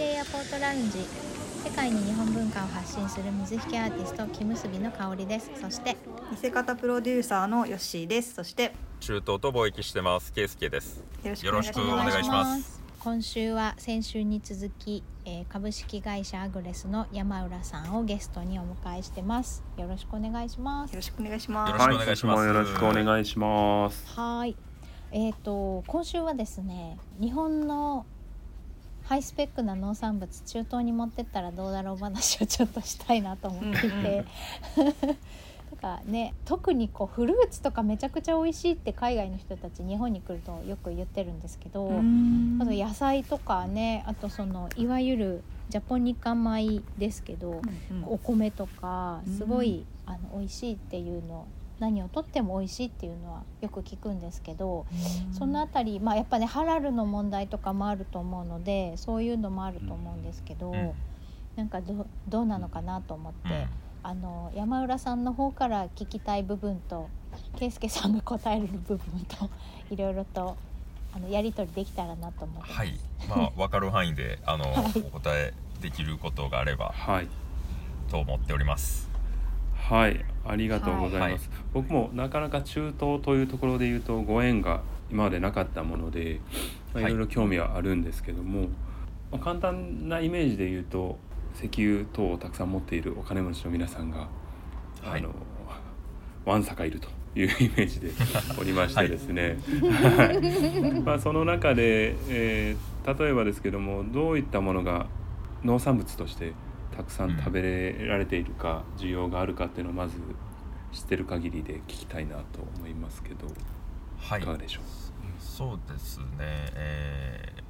デーエアポートラウンジ世界に日本文化を発信する水引アーティスト木結びの香りです。そして見せ方プロデューサーのヨッシーです。そして中東と貿易してますケイスケです。よろしくお願いします。今週は先週に続き、えー株式会社アグレスの山浦さんをゲストにお迎えしてます。よろしくお願いします。よろしくお願いします。よろしくお願いします。はい、よろしくお願いします。はい。えっ、と今週はですね、日本のハイスペックな農産物中東に持ってったらどうだろう話をちょっとしたいなと思っていて。とかね、特にこうフルーツとかめちゃくちゃ美味しいって海外の人たち日本に来るとよく言ってるんですけど、あと野菜とかねあとそのいわゆるジャポニカ米ですけど、お米とかすごい、あの美味しいっていうの何をとっても美味しいっていうのはよく聞くんですけど、そのあたり、まあ、やっぱねハラルの問題とかもあると思うのでそういうのもあると思うんですけど、うん。なんかどどうなのかなと思って、うん。あの山浦さんの方から聞きたい部分と圭介さんが答える部分と いろいろとあのやり取りできたらなと思ってます。はい。まあ分かる範囲であの、はい。お答えできることがあればはい、と思っておりますはい、ありがとうございます。僕もなかなか中東というところで言うとご縁が今までなかったもので、まあ、はい。いろいろ興味はあるんですけども、まあ、簡単なイメージで言うと石油等をたくさん持っているお金持ちの皆さんが、はい。あのわんさかいるというイメージでおりましてですね、はい。まあ、その中で、えー例えばですけどもどういったものが農産物としてたくさん食べられているか、需要があるかっていうのをまず知ってる限りで聞きたいなと思いますけど、はい。い、かがでしょう？そうですね。えー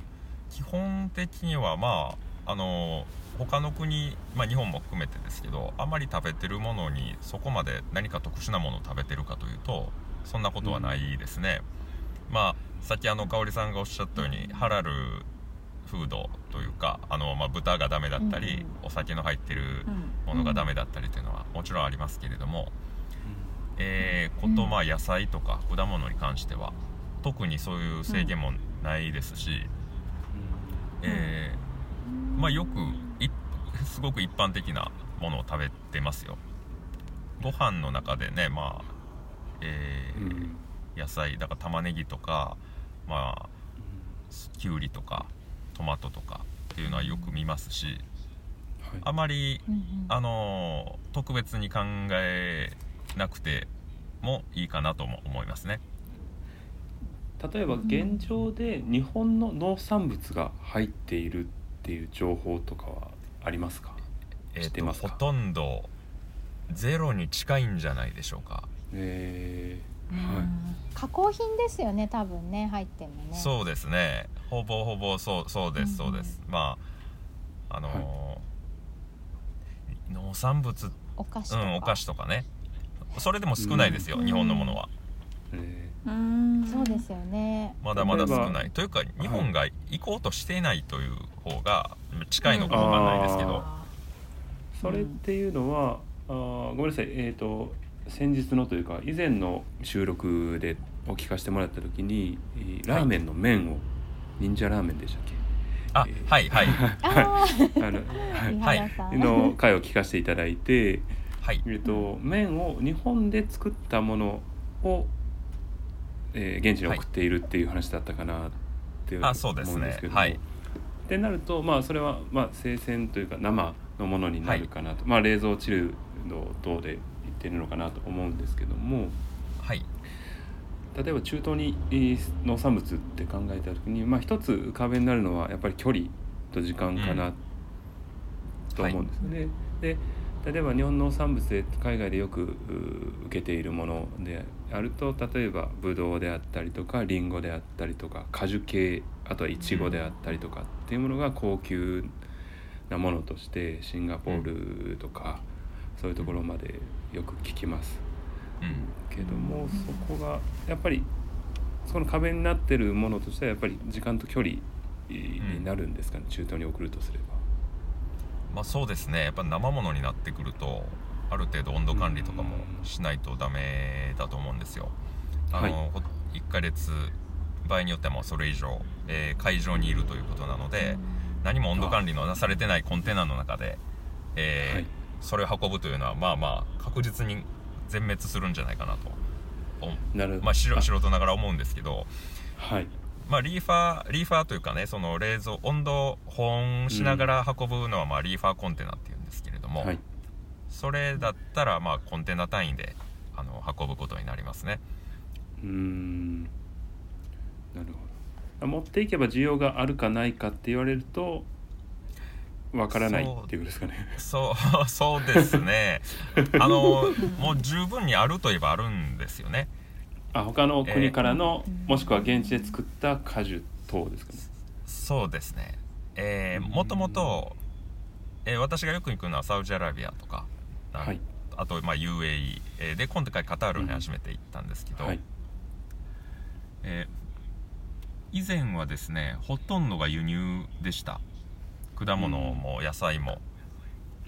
基本的にはまああの他の国、まあ、日本も含めてですけどあまり食べてるものにそこまで何か特殊なものを食べてるかというとそんなことはないですね、まあさっきあの香織さんがおっしゃったようにハラルフードというかあの、まあ、豚がダメだったり、お酒の入ってるものがダメだったりというのはもちろんありますけれども、えーことまあ野菜とか果物に関しては特にそういう制限もないですし、えーまあよくい すごく一般的なものを食べてますよ。ご飯の中でねまあえーうん。野菜だから玉ねぎとかまあきゅうりとかトマトとかっていうのはよく見ますしはい。あまりうんうん。あのー特別に考えなくてもいいかなとも思いますね。例えば現状で日本の農産物が入っているっていう情報とかはありますか？えー知ってますか？ほとんどゼロに近いんじゃないでしょうか、えー加工品ですよね多分ね入ってるのね。そうですね。ほぼほぼそうそうですそうです、まああのー農産物お菓子とか。うんお菓子とかね。それでも少ないですよ、うん。日本のものは。えうん。そうですよね。まだまだ少ない。というか日本が行こうとしていないという方が近いのかもわかんないですけど、ー。それっていうのは、あーごめんなさい。えっ、と先日のというか以前の収録でお聞かせてもらった時にえーラーメンの麺を、忍者ラーメンでしたっけ？あえーはいはい。あ あの、はい。の回を聞かせていただいて、はい。えっと、麺を日本で作ったものを、えー現地に送っているっていう話だったかなって思あそうですねうんですけども。はい。ってなるとまあそれはまあ生鮮というか生のものになるかなと、まあ冷蔵チルド等で言ってるのかなと思うんですけども。はい。例えば中東にえー農産物って考えた時にまあ一つ浮かべになるのはやっぱり距離と時間かなと思うんですよね。で例えば日本農産物で海外でよくう受けているものであると例えばブドウであったりとかリンゴであったりとか果樹系あとはイチゴであったりとかっていうものが高級なものとしてシンガポールとかそういうところまでよく聞きます。うん。けどもそこがやっぱりその壁になってるものとしてはやっぱり時間と距離になるんですかね、中東に送るとすれば。まあそうですね。やっぱ生ものになってくるとある程度温度管理とかもしないとダメだと思うんですよ。あの、はい。ほ1ヶ月場合によってはもうそれ以上、えー会場にいるということなので、何も温度管理のなされてないコンテナの中で、えーはいそれを運ぶというのはまあまあ確実に全滅するんじゃないかなと、おなるほど。まあ、素人ながら思うんですけど、はい。まあ、リーファーリーファーというかねその冷蔵温度保温しながら運ぶのは、まあ、リーファーコンテナっていうんですけれども、はい。それだったらまあコンテナ単位であの運ぶことになりますね。うーん。なるほど。持っていけば需要があるかないかって言われるとわからないっていうことですかね。そうそうですね。あのもう十分にあるといえばあるんですよね。あ他の国からの、えーもしくは現地で作った果樹等ですかね。そうですね。えーもともと、えー私がよく行くのはサウジアラビアとか、あはい。あと、まあ、UAE、えーで今回カタールに初めて行ったんですけど、はい。えー以前はですねほとんどが輸入でした果物も野菜も、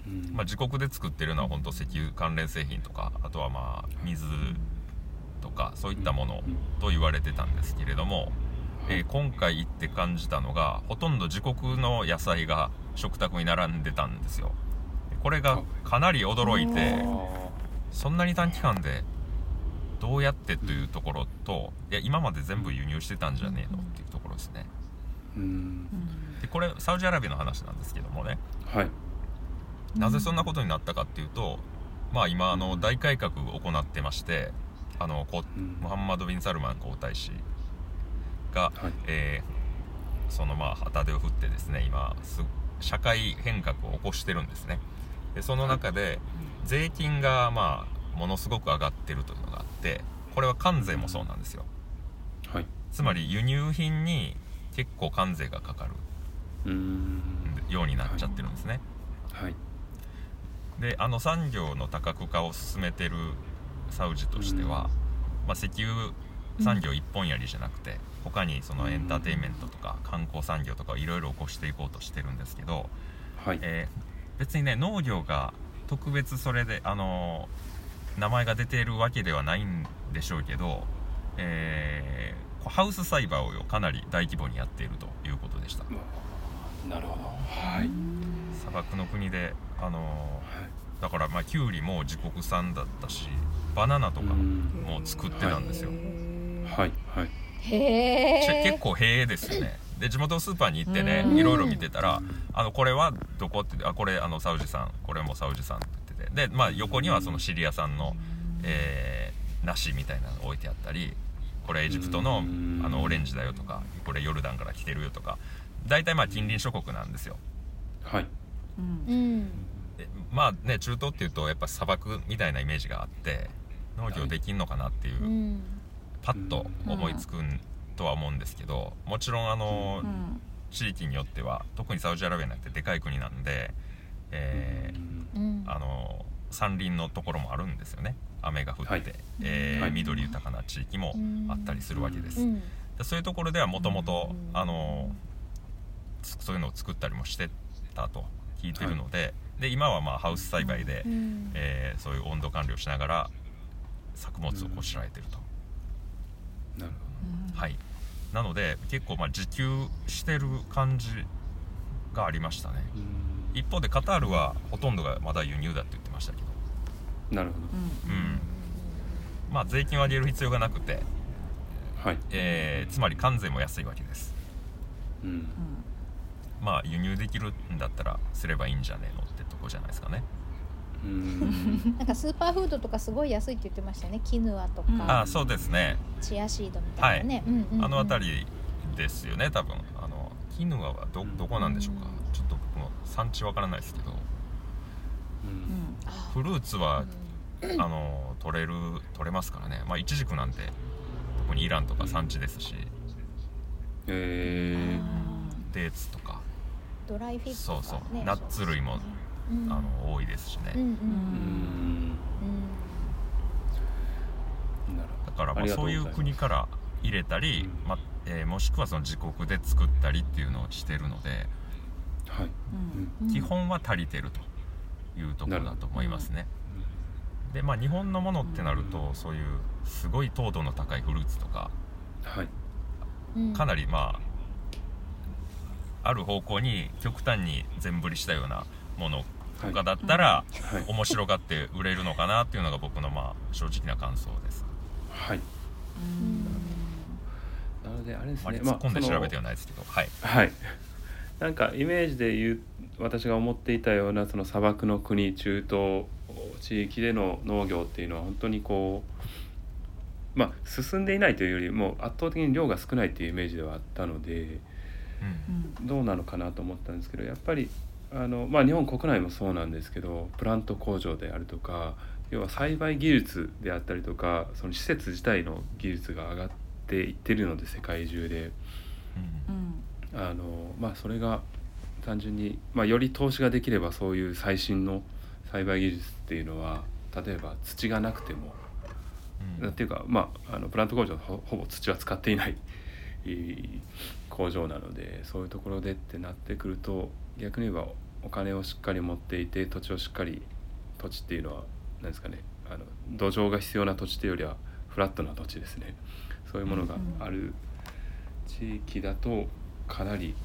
うん。まあ、自国で作ってるのは本当石油関連製品とかあとはまあ水とかそういったものと言われてたんですけれども、えー今回行って感じたのがほとんど自国の野菜が食卓に並んでたんですよ。これがかなり驚いてあそんなに短期間でどうやってというところといや今まで全部輸入してたんじゃねえのっていうところですねでこれサウジアラビアの話なんですけどもね。はい。なぜそんなことになったかっていうとまあ今あの大改革を行ってましてあのこうん。ムハンマド・ビン・サルマン皇太子が、はい。えーそのまあ旗手を振ってですね今す社会変革を起こしてるんですね。でその中で税金がまあものすごく上がってるというのがあってこれは関税もそうなんですよ。はい。つまり輸入品に結構関税がかかるようになっちゃってるんですね、はい。であの産業の多角化を進めてるサウジとしては、まあ、石油産業一本やりじゃなくて他にそのエンターテインメントとか観光産業とかいろいろ起こしていこうとしてるんですけど、はい。えー別にね農業が特別それであのー名前が出ているわけではないんでしょうけど、えーハウス栽培をかなり大規模にやっているということでした。なるほど。はい。砂漠の国であのーだからまあキュウリも自国産だったしバナナとかうん。も作ってたんですよ、はい。はい。へちえ結構へえですよね。で地元スーパーに行ってねうん。いろいろ見てたら「あのこれはどこ?」ってあこれあのサウジさんこれもサウジさんって言ってて。でまあ横にはそのシリア産の、えー梨みたいなの置いてあったりこれエジプトのうん。あのオレンジだよとかこれヨルダンから来てるよとか。大体まあ近隣諸国なんですよ。はい。うん。まあね中東っていうとやっぱ砂漠みたいなイメージがあって農業できんのかなっていう、うん。パッと思いつくんとは思うんですけどもちろんあの、うん。地域によっては特にサウジアラビアなんてでかい国なんで、えーうん。あの山林のところもあるんですよね。雨が降って、はい。えーはい。緑豊かな地域もあったりするわけです、うんでそういうところではもともとそういうのを作ったりもしてたと聞いてるので,、で今はまあハウス栽培で、うん。えーそういう温度管理をしながら作物をこしらえてると、なるはい。なので結構まあ自給してる感じがありましたね。ほど一方でカタールはほとんどがまだ輸入だって言ってましたけど。うんなるほうん。まあ税金を上げる必要がなくて、どはい。えーつまり関税も安いわけです。うん。まあ輸入できるんだったらすればいいんじゃねえのってとこじゃないですかね。うん。なんかスーパーフードとかすごい安いって言ってましたね。キヌアとか、うん。ああそうですね。チアシードみたいなね、うんうんうん。あの辺りですよね多分。あのキヌアはどどこなんでしょうか。ちょっと僕も産地わからないですけど。ううん。フルーツはあの取れる取れますからね。まあイチジクなんて特にイランとか産地ですし。えデーツとか。ドライフィッシュとか、そうね、そうナッツ類もうん。あの多いですしね、うんだからまあそうういう国から入れたり、うん。まあえーもしくはその自国で作ったりっていうのをしてるので、どはい。基本は足りてるというところだと思いますね。でまあ日本のものってなると、そういうすごい糖度の高いフルーツとかはい。うん。かなりまあある方向に極端に全振りしたようなものとはい。かだったら、はい。面白がって売れるのかなっていうのが僕のまあ正直な感想です。はい。うん。なのであれですあま突っ込んで調べてはないですけど、はい。はいなんかイメージで言う私が思っていたようなその砂漠の国中東地域での農業っていうのは本当にこうまあ進んでいないというよりも圧倒的に量が少ないっていうイメージではあったのでうん。どうなのかなと思ったんですけどやっぱりあの、まあ、日本国内もそうなんですけどプラント工場であるとか要は栽培技術であったりとかその施設自体の技術が上がっていってるので世界中で。うんあのまあそれが単純に、まあ、より投資ができればそういう最新の栽培技術っていうのは例えば土がなくても、うん。っていうかまああのプラント工場はほほぼ土は使っていない工場なのでそういうところでってなってくると逆に言えばお金をしっかり持っていて土地をしっかり土地っていうのは何ですかねあの土壌が必要な土地というよりはフラットな土地ですね。そういうものがある地域だとかなり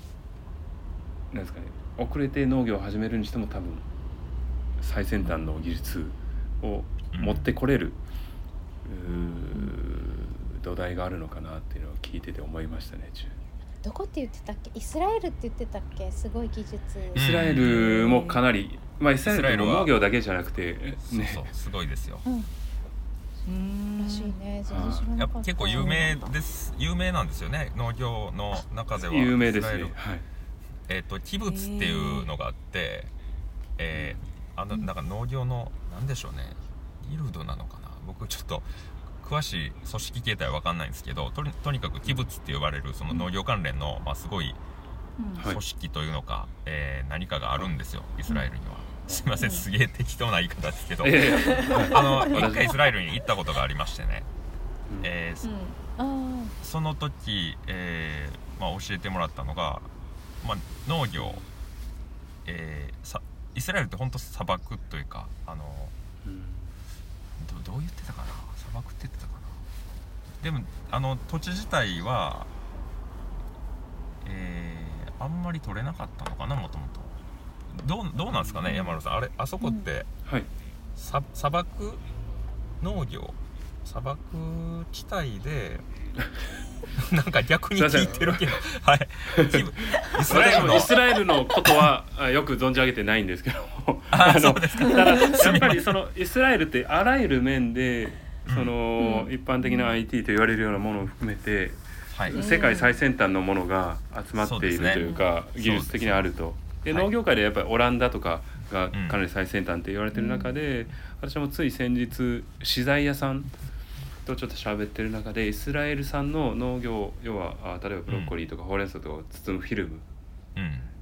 なんですかね遅れて農業を始めるにしても多分最先端の技術を持ってこれる、土台があるのかなっていうのを聞いてて思いましたね。どこって言ってたっけ？イスラエルって言ってたっけ？すごい技術、イスラエルもかなり、まあ、イスラエルってイスラエルは農業だけじゃなくてそうねそうすごいですよ。うんうんらしいね。全然知らなかった。結構有名です。有名なんですよね。農業の中では有名ですね。はい。えっ、とキブツっていうのがあって、えーあのなんか農業のなんでしょうね。ギルドなのかな。僕ちょっと詳しい組織形態は分かんないんですけどとにとにかくキブツって呼ばれるその農業関連の、まあ、すごい組織というのか、えー何かがあるんですよ。イスラエルには。すいませんすげえ適当な言い方ですけど、いやいやあの 私一回イスラエルに行ったことがありましてね、うん。えーあその時、えーまあ、教えてもらったのが、まあ、農業、えーさイスラエルって本当砂漠というかあのうん。どどう言ってたかな？砂漠って言ってたかな？でもあの土地自体は、えーあんまり取れなかったのかなもともとどうどうなんですかね、山野さん。あれあそこって、はい。さ砂漠農業砂漠地帯で なんか逆に聞いてるけど。はい。イスラエルの。イスラエルのことはあよく存じ上げてないんですけども。あのただやっぱりそのイスラエルってあらゆる面でその、うん。一般的な IT と言われるようなものを含めて、はい、うん世界最先端のものが集まっているというか技術的にあると。ではい。農業界でやっぱりオランダとかがうん。かなり最先端って言われてる中で、私もつい先日資材屋さんとちょっと喋ってる中でイスラエル産の農業要はあ例えばブロッコリーとかほうれん草とかを包むフィルム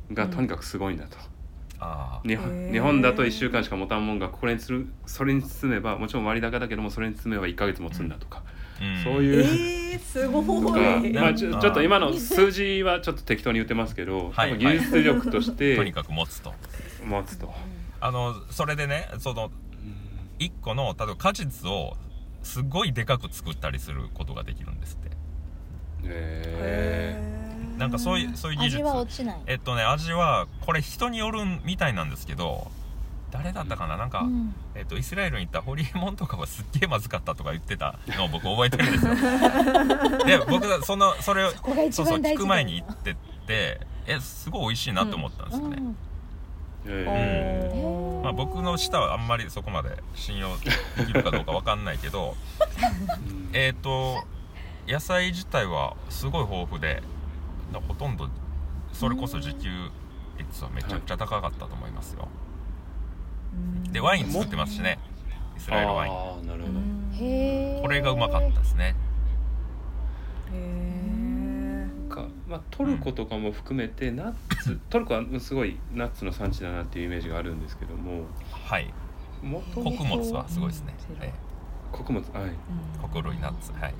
うん。がとにかくすごいんだと。日本日本だと1週間しか持たんもんがこれにするそれに包めばもちろん割高だけどもそれに包めば1ヶ月持つんだとか、うんそういう、えー、すごい。まあ、ちょちょっと今の数字はちょっと適当に言ってますけど、はい。技術力としとにてかく持つと。持つと。あのそれでねその一個の例えば果実をすごいでかく作ったりすることができるんですって。へなんかそういうそういう技術。味は落ちない。えっとね味はこれ人によるみたいなんですけど誰だったかな？なんか、うん。えっと、イスラエルに行ったホリエモンとかはすっげえまずかったとか言ってたのを僕覚えてるんですよ。で僕がそのそれをここが一そうそう聞く前に行ってってえすごい美味しいなと思ったんですよね、うん。えおー。まあ、僕の舌はあんまりそこまで信用できるかどうかわかんないけど えっと野菜自体はすごい豊富でなほとんどそれこそ自給率はめちゃくちゃ高かったと思いますよ、でワイン作ってますしね。イスラエルワイン。ああなるほど。へえこれがうまかったですね。へかまあ、トルコとかも含めてナッツトルコはすごいナッツの産地だなっていうイメージがあるんですけども。はい。もと穀物はすごいですね、うんえ穀物はい。ーえ穀類ナッツはい。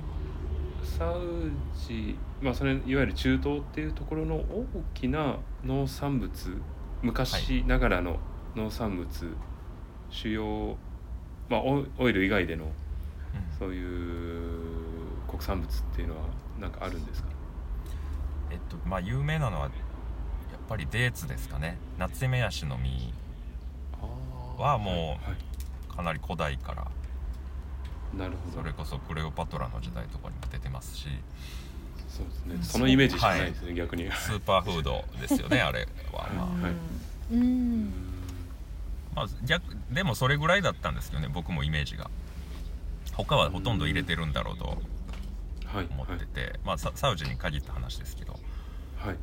サウジ、まあ、それいわゆる中東っていうところの大きな農産物昔ながらの農産物、主要、まあ、オオイル以外でのうん。そういう国産物っていうのは何かあるんですか？えっとまあ有名なのはやっぱりデーツですかね。ナツメヤシの実はもうはいかなり古代からなるほど。それこそクレオパトラの時代とかにも出てますし。そうですね。そのイメージしかないですね、逆に。スーパーフードですよねあれは、ま あはいうんまあ、逆でもそれぐらいだったんですけどね僕もイメージが。他はほとんど入れてるんだろうとはい。思ってて、まあ、ササウジに限った話ですけど。はい、はい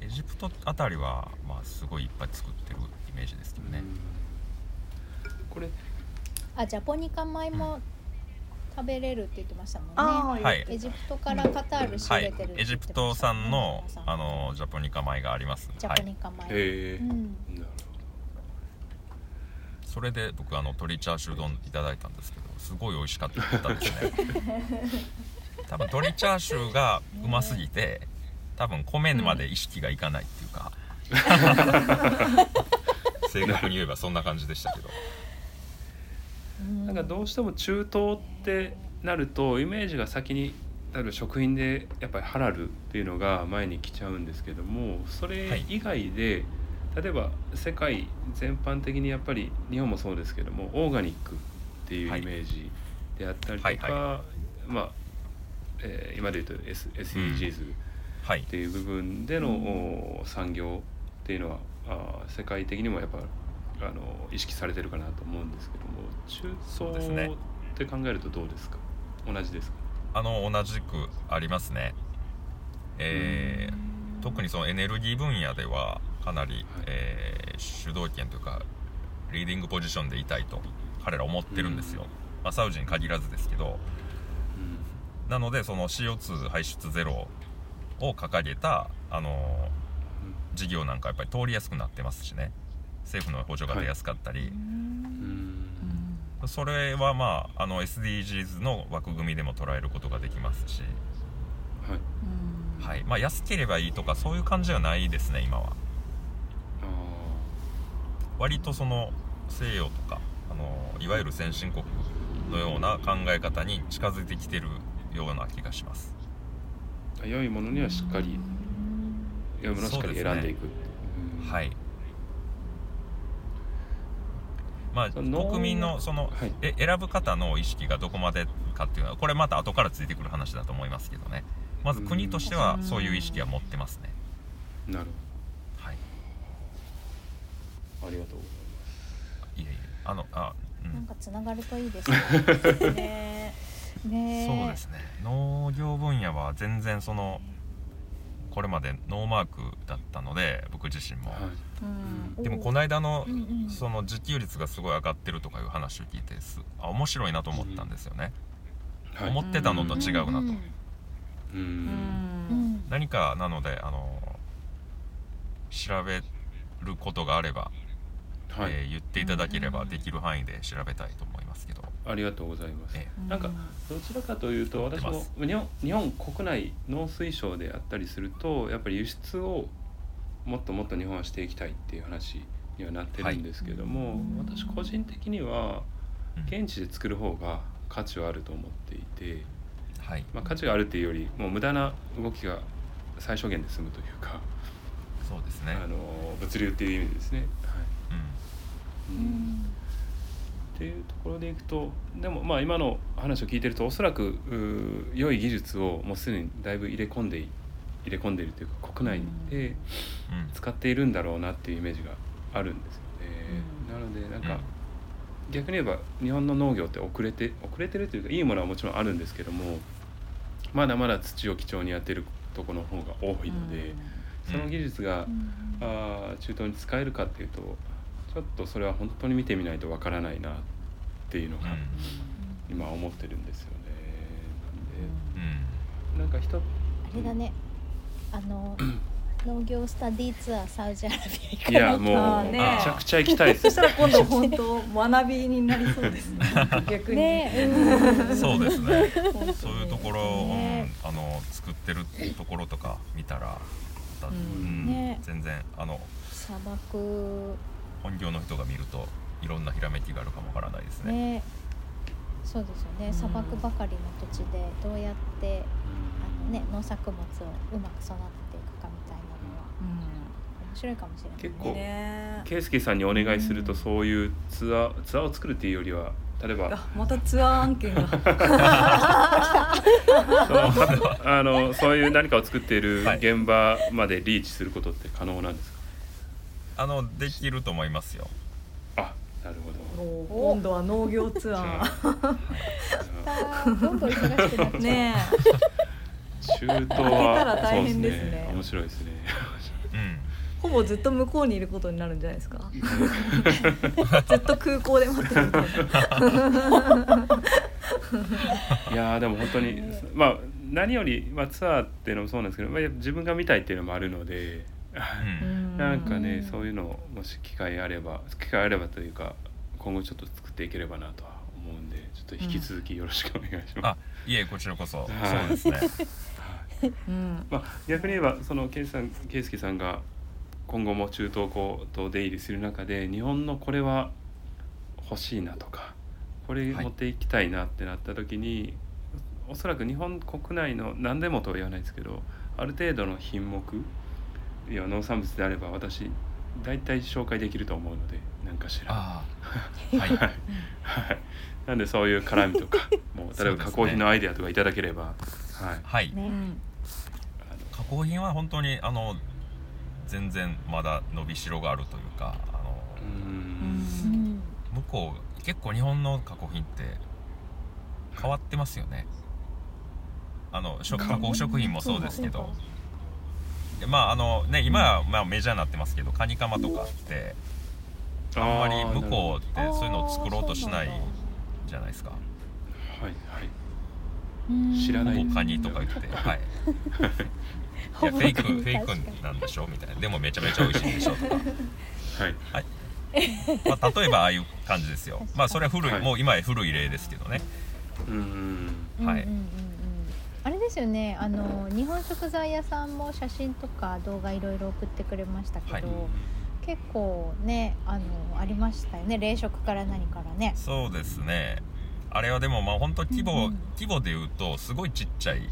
エジプトあたりは、まあ、すごいいっぱい作ってるイメージですけどね、これ。あジャポニカ米も食べれるって言ってましたもんね。はい。エジプトからカタール仕はい入れてるって言ってましたエジプト産のうん。あのジャポニカ米があります。ジャポニカ米、へえ、うん。なるそれで僕あの鶏チャーシュー丼いただいたんですけどすごい美味しかったですね。多分鶏チャーシューがうますぎて多分米まで意識がいかないっていうか、正確に言えばそんな感じでしたけど。うんなんかどうしても中東ってなるとイメージが先に例えば食品でやっぱりハラルっていうのが前に来ちゃうんですけどもそれ以外で、例えば世界全般的にやっぱり日本もそうですけどもオーガニックっていうイメージであったりとか、はいはまあ、えー今で言うと、S、SDGs はい。っていう部分での、お産業っていうのはあー世界的にもやっぱあの意識されてるかなと思うんですけども中ですね東って考えるとどうですか？同じですか？あの同じくありますね。えー特にそのエネルギー分野ではかなり、えー主導権というかリーディングポジションでいたいと彼ら思ってるんですよ、まあ、サウジに限らずですけど。なのでその CO2 排出ゼロを掲げた、あのー事業なんかやっぱり通りやすくなってますしね。政府の補助が出やすかったり、うん。それはまああの SDGs の枠組みでも捉えることができますし、はい。はい。まあ、安ければいいとかそういう感じはないですね今は。あ割とその西洋とかあのいわゆる先進国のような考え方に近づいてきてるような気がします。ー良いものにはしっかり良いものをしっかり選んでいくう。んはい。まあ国民のその、はい。え選ぶ方の意識がどこまでかっていうのはこれまた後からついてくる話だと思いますけどね。まず国としてはそういう意識は持ってますね。なるはいほどありがとうございいえいえあのあうん。なんかつながるといいですね。ねねそうですね。農業分野は全然そのこれまでノーマークだったので僕自身も、ますはい。うん。でもこの間のうんうん。その自給率がすごい上がってるとかいう話を聞いてすあ面白いなと思ったんですよね、はい。思ってたのと違うなと、うん。何かなのであの調べることがあれば、はい、えー言っていただければできる範囲で調べたいと思いますけど、ありがとうございます、えなんかどちらかというと私も日本日本国内農水省であったりするとやっぱり輸出をもっともっと日本はしていきたいっていう話にはなってるんですけども、私個人的にはうん。現地で作る方が価値はあると思っていて、はい。まあ、価値があるっていうよりもう無駄な動きが最小限で済むというか、そうですね、あの物流っていう意味でですね。はいうん。うん。っていうところでいくとでもまあ今の話を聞いてるとおそらく良い技術をもうすでにだいぶ入れ込んでい入れ込んでいるというか国内でうん。使っているんだろうなっていうイメージがあるんですよね。なのでなんか、逆に言えば日本の農業って遅れて遅れてるというかいいものはもちろんあるんですけどもまだまだ土を貴重にやってるところの方が多いので、その技術が、うん。あー中東に使えるかっていうとちょっとそれは本当に見てみないとわからないなっていうのがうん。今思ってるんですよね。でなんか人あれだね。あの 農業スタディツアーサウジアラビア行かいやもうめちゃくちゃ行きたいです。そしたら今度本当学びになりそうです。ね 逆に。ねうん。そうですね。そういうところ、ねうん、あの作ってるところとか見たらだ、うん。うんね全然あの砂漠本業の人が見るといろんなひらめきがあるかもわからないですね。ね。そうですよね。砂漠ばかりの土地でどうやってあの、ね、農作物をうまく育てていくかみたいなのは白いかもしれない結構ね。圭介さんにお願いするとそういうツアーツアーを作るっていうよりは例えばあまたツアー案件が。あのそういう何かを作っているはい。現場までリーチすることって可能なんですか、あのできると思いますよ。あなるほど。今度は農業ツアー。あどんどん忙しくなっちゃうね中東開けたらは大変ですね。そう面白いですね。うん。えほぼずっと向こうにいることになるんじゃないですか。ずっと空港で待ってるみたいないやーでも本当にまあ何より、まあ、ツアーっていうのもそうなんですけど、まあ、自分が見たいっていうのもあるのでうんなんかね、うんそういうのもし機会あれば機会あればというか今後ちょっと作っていければなとは思うんでちょっと引き続きよろしくお願いします。あいえこちらこそ、はい。そうですね。まあ、逆に言えばその圭さん圭介さんが今後も中東校と出入りする中で日本のこれは欲しいなとかこれはい持っていきたいなってなった時に、おそらく日本国内の何でもとは言わないですけどある程度の品目いや農産物であれば私大体紹介できると思うので何かしら。ああ。はい。はい、はい、なんでそういう絡みとか もう例えば加工品のアイデアとかいただければ、はい、はい。加工品は本当にあの全然まだ伸びしろがあるというかあの向こう結構日本の加工品って変わってますよね。あの食加工食品もそうですけどでまああのね今はまあメジャーになってますけどカニカマとかってあんまり向こうってそういうのを作ろうとしないじゃないですか。うはいはい。うん。知らない。ほぼカニとか言ってはい。いやフェイクフェイクなんでしょみたいな。でもめちゃめちゃ美味しいんでしょとか。はい。まあ、例えばああいう感じですよ。まあそれは古い、はい。もう今や古い例ですけどね。うーんはいうん。うんうんうんあれですよねあの日本食材屋さんも写真とか動画いろいろ送ってくれましたけど、はい。結構ねあのありましたよね冷食から何からね。そうですね。あれはでもまあ本当規模、うんうん。規模で言うとすごいちっちゃい、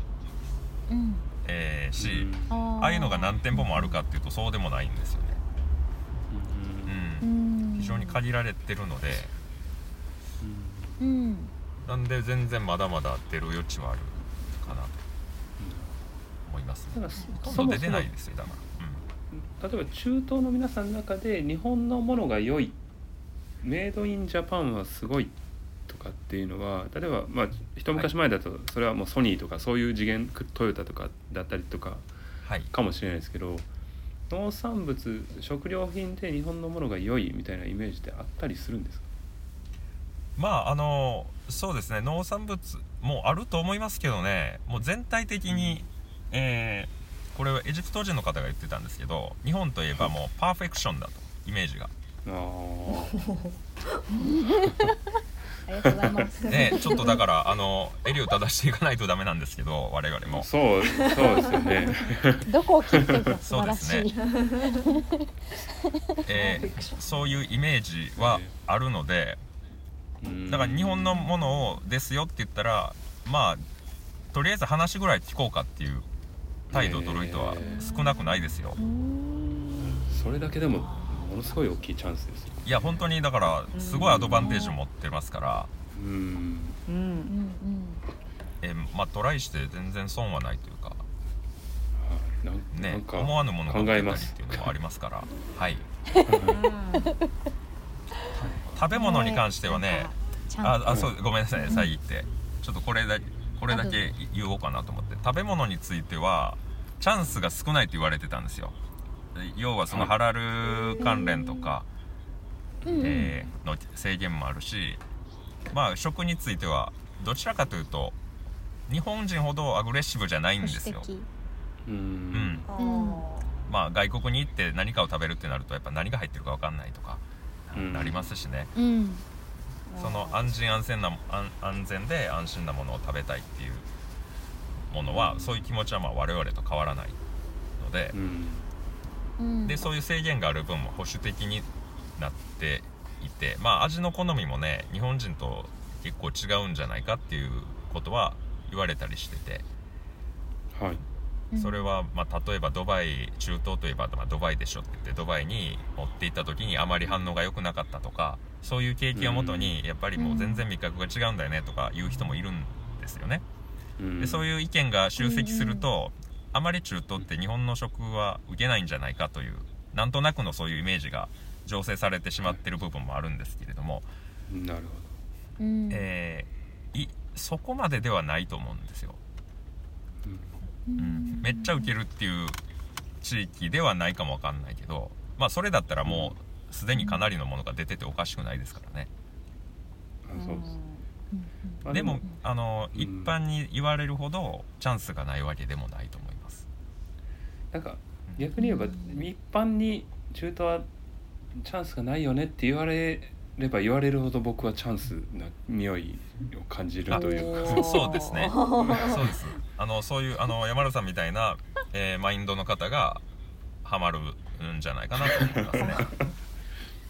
うん。えーし、あー。ああいうのが何店舗もあるかっていうとそうでもないんですよね。う。うん。ん。非常に限られてるので、うん。なんで全然まだまだ出る余地はあるかなと思いますね。ただほとんど出てないですよだから。例えば中東の皆さんの中で日本のものが良いメイドインジャパンはすごいとかっていうのは例えばまあ一昔前だとそれはもうソニーとかそういう次元トヨタとかだったりとかはい。かもしれないですけど農産物食料品で日本のものが良いみたいなイメージってあったりするんですか？まああのそうですね農産物もあると思いますけどね。もう全体的に、えーこれはエジプト人の方が言ってたんですけど日本といえばもうパーフェクションだとイメージが、あありがとうございます、ね、ちょっとだからあの襟を正していかないとダメなんですけど我々あも。そうそうですよね。どこを切っても素晴らしい、そうです えーそういうイメージはあるのでだから日本のものをですよって言ったらまあとりあえず話ぐらい聞こうかっていう態度を取る人は少なくないですよ。それだけでもものすごい大きいチャンスですよ。いや本当にだからすごいアドバンテージを持ってますから、うん。うん。うんうん。えーまあトライして全然損はないというか。ね思わぬものが考出たりえますっていうのもありますから。はい。うん食べ物に関してはねああそうごめんなさいうん。さっき言って。ちょっとこれだこれだけ言おうかなと思って。食べ物についてはチャンスが少ないと言われてたんですよ。で要はそのはいハラル関連とか、えーの制限もあるしまあ食についてはどちらかというと日本人ほどアグレッシブじゃないんですよ、ううん。うん。ーまあ外国に行って何かを食べるってなるとやっぱ何が入ってるか分かんないとかうん。なりますしね、うん。その安心安全な安安全で安心なものを食べたいっていうものはそういう気持ちはまあ我々と変わらないのでう、ん。うんでそういう制限がある分も保守的になっていてまあ味の好みもね日本人と結構違うんじゃないかっていうことは言われたりしてて。はい。うんそれは、まあ、例えばドバイ中東といえば、まあ、ドバイでしょって言ってドバイに持って行った時にあまり反応が良くなかったとかそういう経験をもとにやっぱりもう全然味覚が違うんだよねとか言う人もいるんですよね。うん。でそういう意見が集積すると、あまり中東って日本の食は受けないんじゃないかというなんとなくのそういうイメージが醸成されてしまってる部分もあるんですけれども、なるうんえーいそこまでではないと思うんですよ。うん、めっちゃウケるっていう地域ではないかもわかんないけどまあそれだったらもうすでにかなりのものが出てておかしくないですからね。あそうですでもあのうん。一般に言われるほどチャンスがないわけでもないと思います。なんか逆に言えば一般に中途はチャンスがないよねって言われれば言われるほど僕はチャンスな匂いを感じるというか。そうですね。そうです。あのそういうあの山田さんみたいな、えーマインドの方がハマるんじゃないかなと思いますね。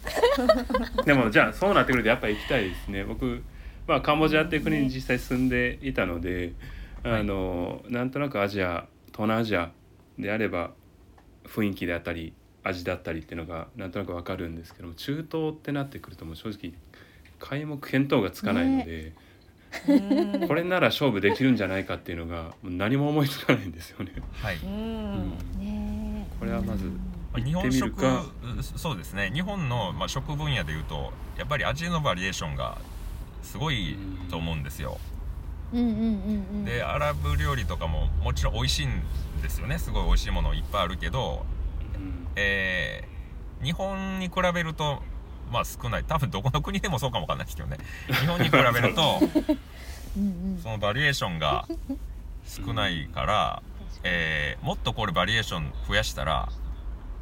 でもじゃあそうなってくるとやっぱり行きたいですね。僕、まあ、カンボジアっていう国に実際住んでいたので、はい。あのなんとなくアジア東南アジアであれば雰囲気であったり味だったりっていうのがなんとなくわかるんですけども中東ってなってくるともう正直皆目見当がつかないので、うん。これなら勝負できるんじゃないかっていうのがもう何も思いつかないんですよね。はい。うん。これはまず日本食そうですね。日本の、まあ、食分野でいうとやっぱり味のバリエーションがすごいと思うんですよ、でアラブ料理とかももちろん美味しいんですよね。すごい美味しいものいっぱいあるけど、うんえー日本に比べるとまあ少ない。多分どこの国でもそうかもわかんないですけどね。日本に比べるとそのバリエーションが少ないから、えーもっとこれバリエーション増やしたら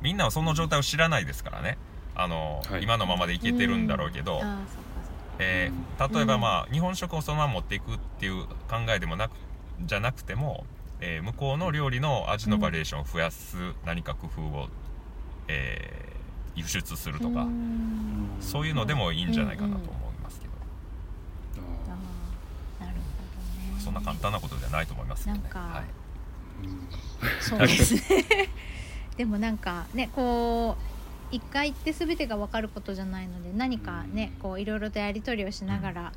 みんなはその状態を知らないですからね。あの、はい。今のままでいけてるんだろうけど、えー例えばまあ、日本食をそのまま持っていくっていう考えでもなくじゃなくても、えー向こうの料理の味のバリエーションを増やす何か工夫を、えー輸出するとか、うん。そういうのでもいいんじゃないかなと思いますけど、なるほどね。そんな簡単なことじゃないと思いますけどね。なんかはい。うんそうですね。でもなんかねこう一回行って全てが分かることじゃないので何かねこういろいろとやり取りをしながら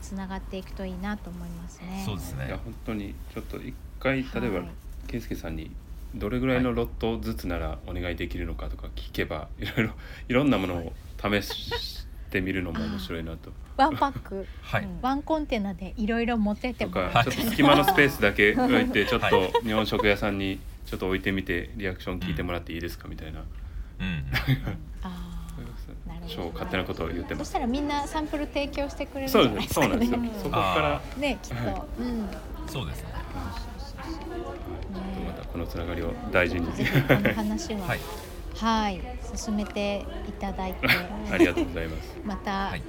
つながっていくといいなと思いますね。そうですね。いや本当にちょっと一回例えば、はい圭介さんにどれぐらいのロットずつならお願いできるのかとか聞けばいろいろ いろんなものを試してみるのも面白いなと。ワンパック。はい、うん。ワンコンテナでいろいろ持ってってともらちょっと隙間のスペースだけ置いてちょっはと日本食屋さんにちょっと置いてみてリアクション聞いてもらっていいですかみたいな。うん、あー。なるほど。超勝手なことを言ってます。そしたらみんなサンプル提供してくれるんじそうでゃないですすかそうなんです。よね。そこからあねきっと、はうん。そうですね。またこのつながりを大事に。話は。はい、はい。進めていただいて。ありがとうございます。またはい。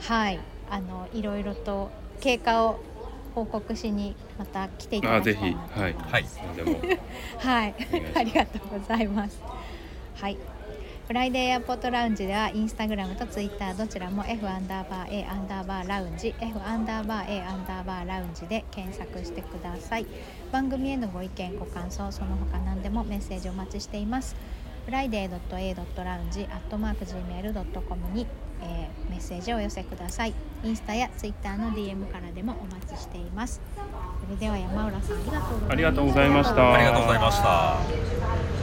はい、あのいろいろと経過を報告しにまた来ていたあぜひいただきたいなとはい。はい。でも。はい。お願いします。ありがとうございます。はい。フライデーエアポートラウンジではインスタグラムとツイッターどちらも F アンダーバー A アンダーバーラウンジ F アンダーバー A アンダーバーラウンジで検索してください。番組へのご意見ご感想その他何でもメッセージお待ちしています。 friday.a.lounge アットマーク gmail.com に、えーメッセージをお寄せください。インスタやツイッターの DM からでもお待ちしています。それでは山浦さんありがとうございました。ありがとうございました。